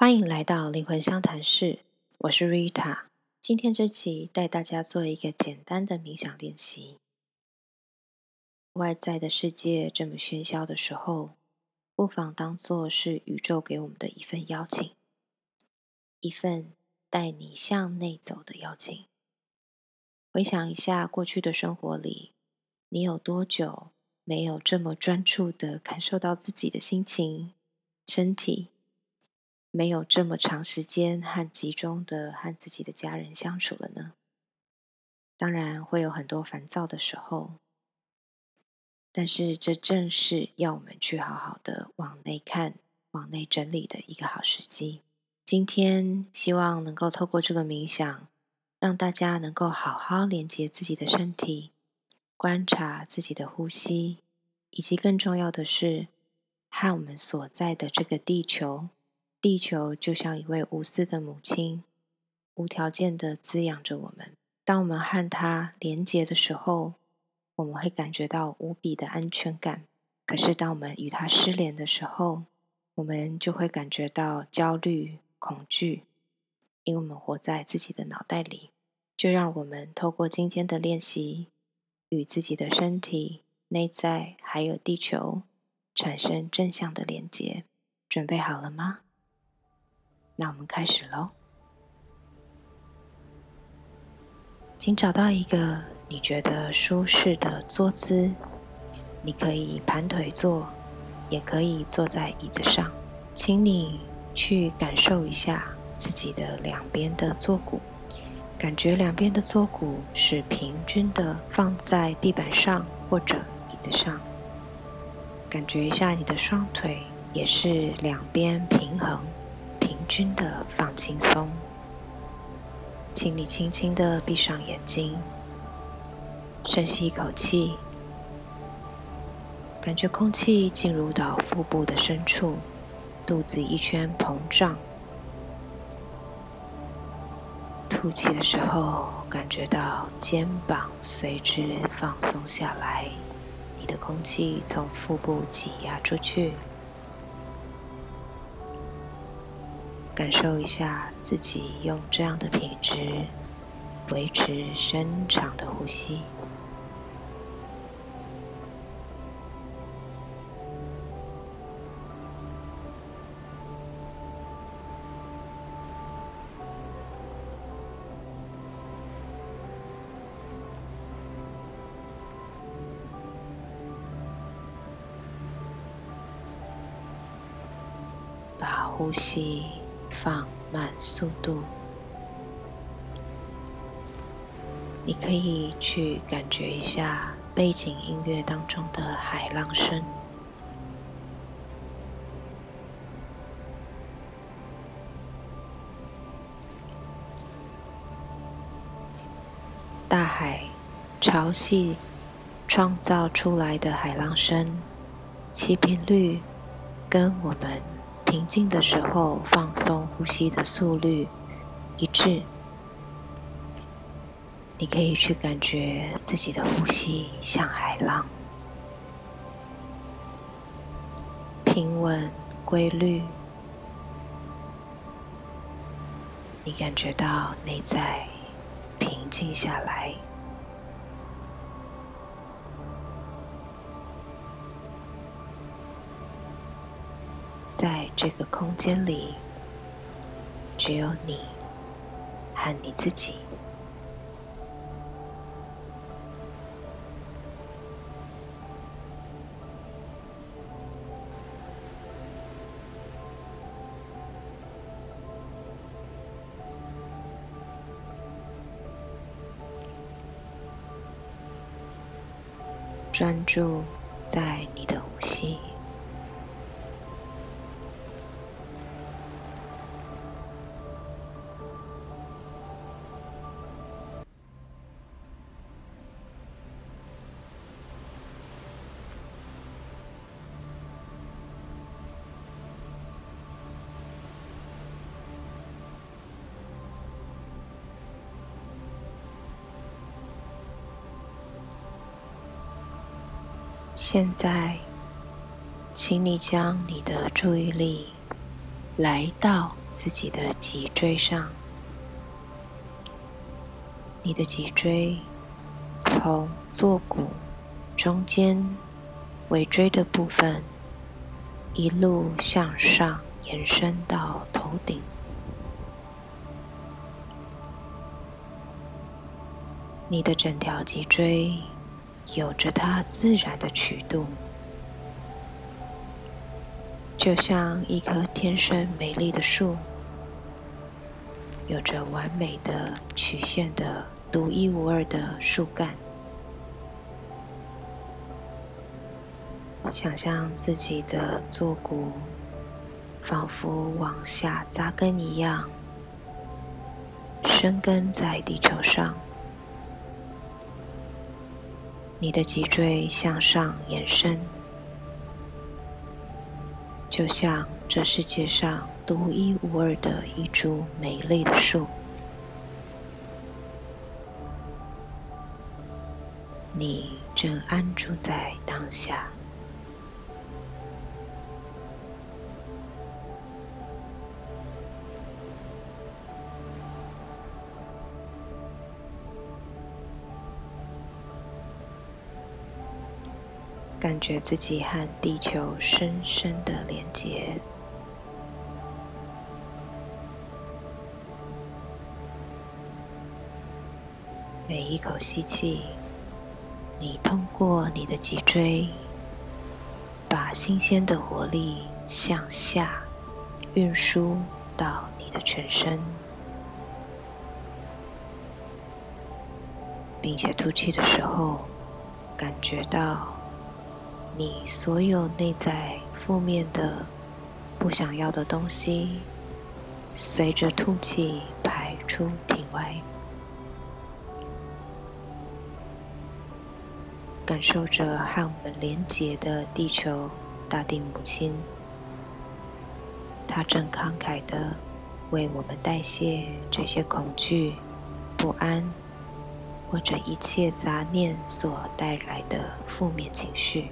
欢迎来到灵魂相谈室，我是 Rita。今天这期带大家做一个简单的冥想练习。外在的世界这么喧嚣的时候，不妨当做是宇宙给我们的一份邀请，一份带你向内走的邀请。回想一下过去的生活里，你有多久没有这么专注的感受到自己的心情、身体？没有这么长时间和集中的和自己的家人相处了呢？当然会有很多烦躁的时候，但是这正是要我们去好好的往内看、往内整理的一个好时机。今天希望能够透过这个冥想，让大家能够好好连接自己的身体，观察自己的呼吸，以及更重要的是，和我们所在的这个地球。地球就像一位无私的母亲，无条件的滋养着我们。当我们和它连结的时候，我们会感觉到无比的安全感。可是，当我们与它失联的时候，我们就会感觉到焦虑、恐惧，因为我们活在自己的脑袋里。就让我们透过今天的练习，与自己的身体、内在还有地球产生正向的连结。准备好了吗？那我们开始喽，请找到一个你觉得舒适的坐姿。你可以盘腿坐，也可以坐在椅子上。请你去感受一下自己的两边的坐骨，感觉两边的坐骨是平均的放在地板上或者椅子上。感觉一下你的双腿也是两边平衡。均的放轻松，请你轻轻的闭上眼睛，深吸一口气，感觉空气进入到腹部的深处，肚子一圈膨胀。吐气的时候，感觉到肩膀随之放松下来，你的空气从腹部挤压出去。感受一下自己用这样的品质维持深长的呼吸，把呼吸。放慢速度，你可以去感觉一下背景音乐当中的海浪声。大海潮汐创造出来的海浪声，其频率跟我们。平静的时候，放松呼吸的速率一致。你可以去感觉自己的呼吸像海浪，平稳规律。你感觉到内在平静下来。在这个空间里，只有你和你自己。专注在你的呼吸。现在，请你将你的注意力来到自己的脊椎上。你的脊椎从坐骨中间尾椎的部分一路向上延伸到头顶。你的整条脊椎有着它自然的曲度。就像一棵天生美丽的树，有着完美的曲线的独一无二的树干。想象自己的坐骨仿佛往下扎根一样，生根在地球上。你的脊椎向上延伸。就像这世界上独一无二的一株美丽的树，你正安住在当下，感觉自己和地球深深的连接。每一口吸气，你通过你的脊椎，把新鲜的活力向下运输到你的全身，并且吐气的时候，感觉到。你所有内在负面的、不想要的东西，随着吐气排出体外，感受着和我们连结的地球大地母亲，她正慷慨的为我们代谢这些恐惧、不安或者一切杂念所带来的负面情绪。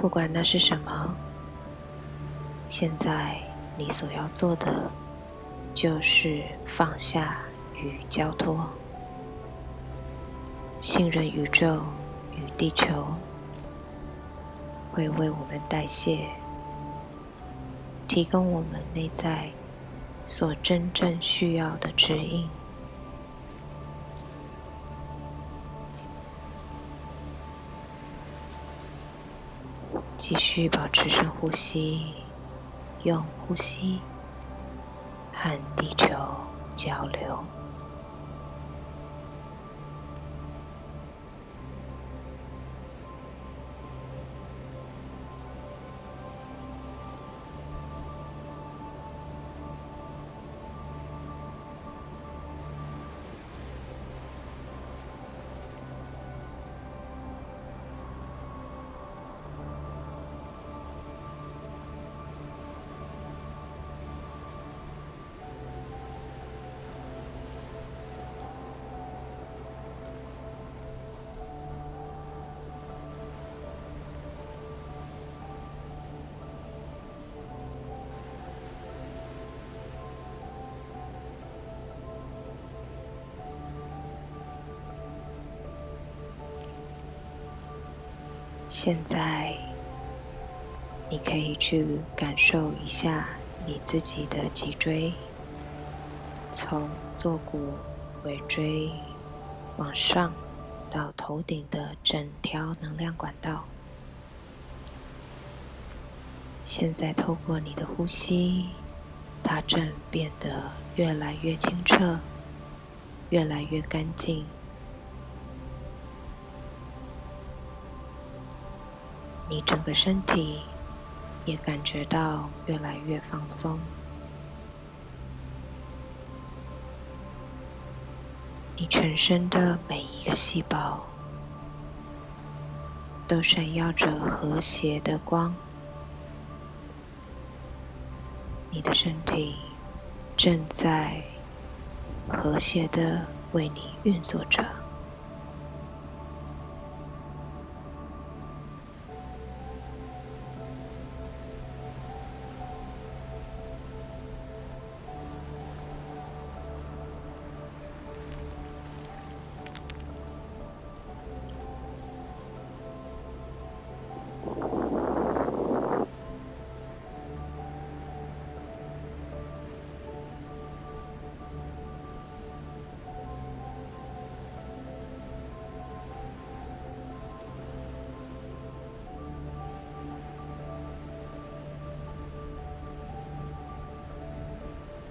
不管那是什么，现在你所要做的就是放下与交托，信任宇宙与地球会为我们代谢，提供我们内在所真正需要的指引。继续保持深呼吸，用呼吸和地球交流。现在，你可以去感受一下你自己的脊椎，从坐骨、尾椎往上到头顶的整条能量管道。现在，透过你的呼吸，它正变得越来越清澈，越来越干净。你整个身体也感觉到越来越放松，你全身的每一个细胞都闪耀着和谐的光，你的身体正在和谐的为你运作着。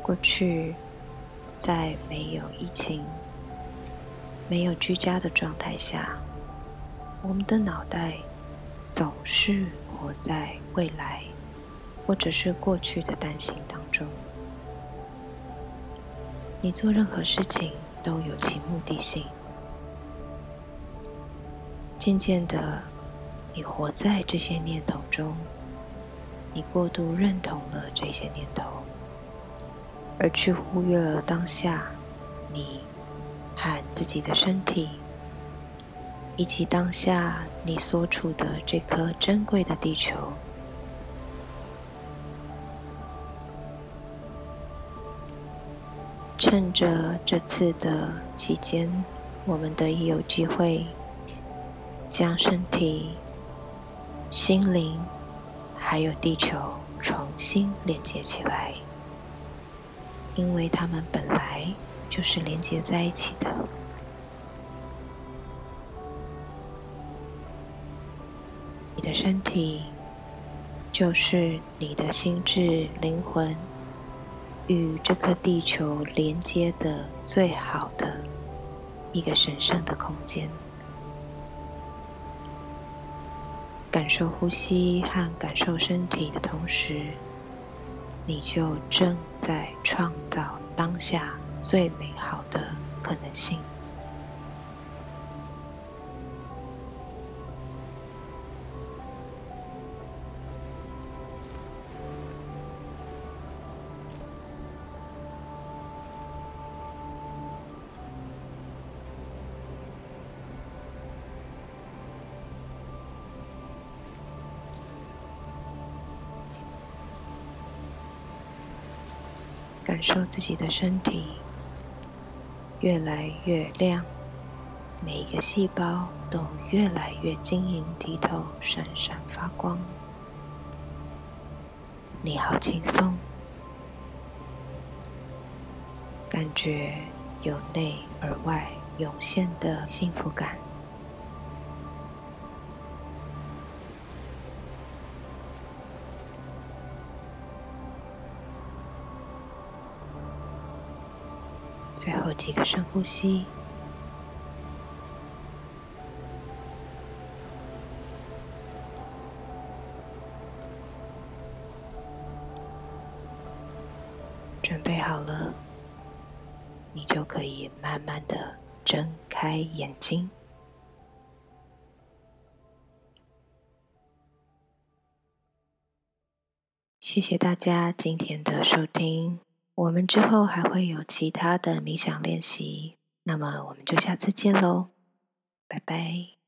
过去，在没有疫情、没有居家的状态下，我们的脑袋总是活在未来或者是过去的担心当中。你做任何事情都有其目的性。渐渐的，你活在这些念头中，你过度认同了这些念头，而去忽略了当下你和自己的身体，以及当下你所处的这颗珍贵的地球。趁着这次的期间，我们得以有机会。将身体、心灵还有地球重新连接起来，因为它们本来就是连接在一起的。你的身体就是你的心智、灵魂与这颗地球连接的最好的一个神圣的空间。感受呼吸和感受身体的同时，你就正在创造当下最美好的可能性。感受自己的身体越来越亮，每一个细胞都越来越晶莹剔透、闪闪发光。你好轻松，感觉由内而外涌现的幸福感。最后几个深呼吸，准备好了，你就可以慢慢的睁开眼睛。谢谢大家今天的收听。我们之后还会有其他的冥想练习，那么我们就下次见喽，拜拜。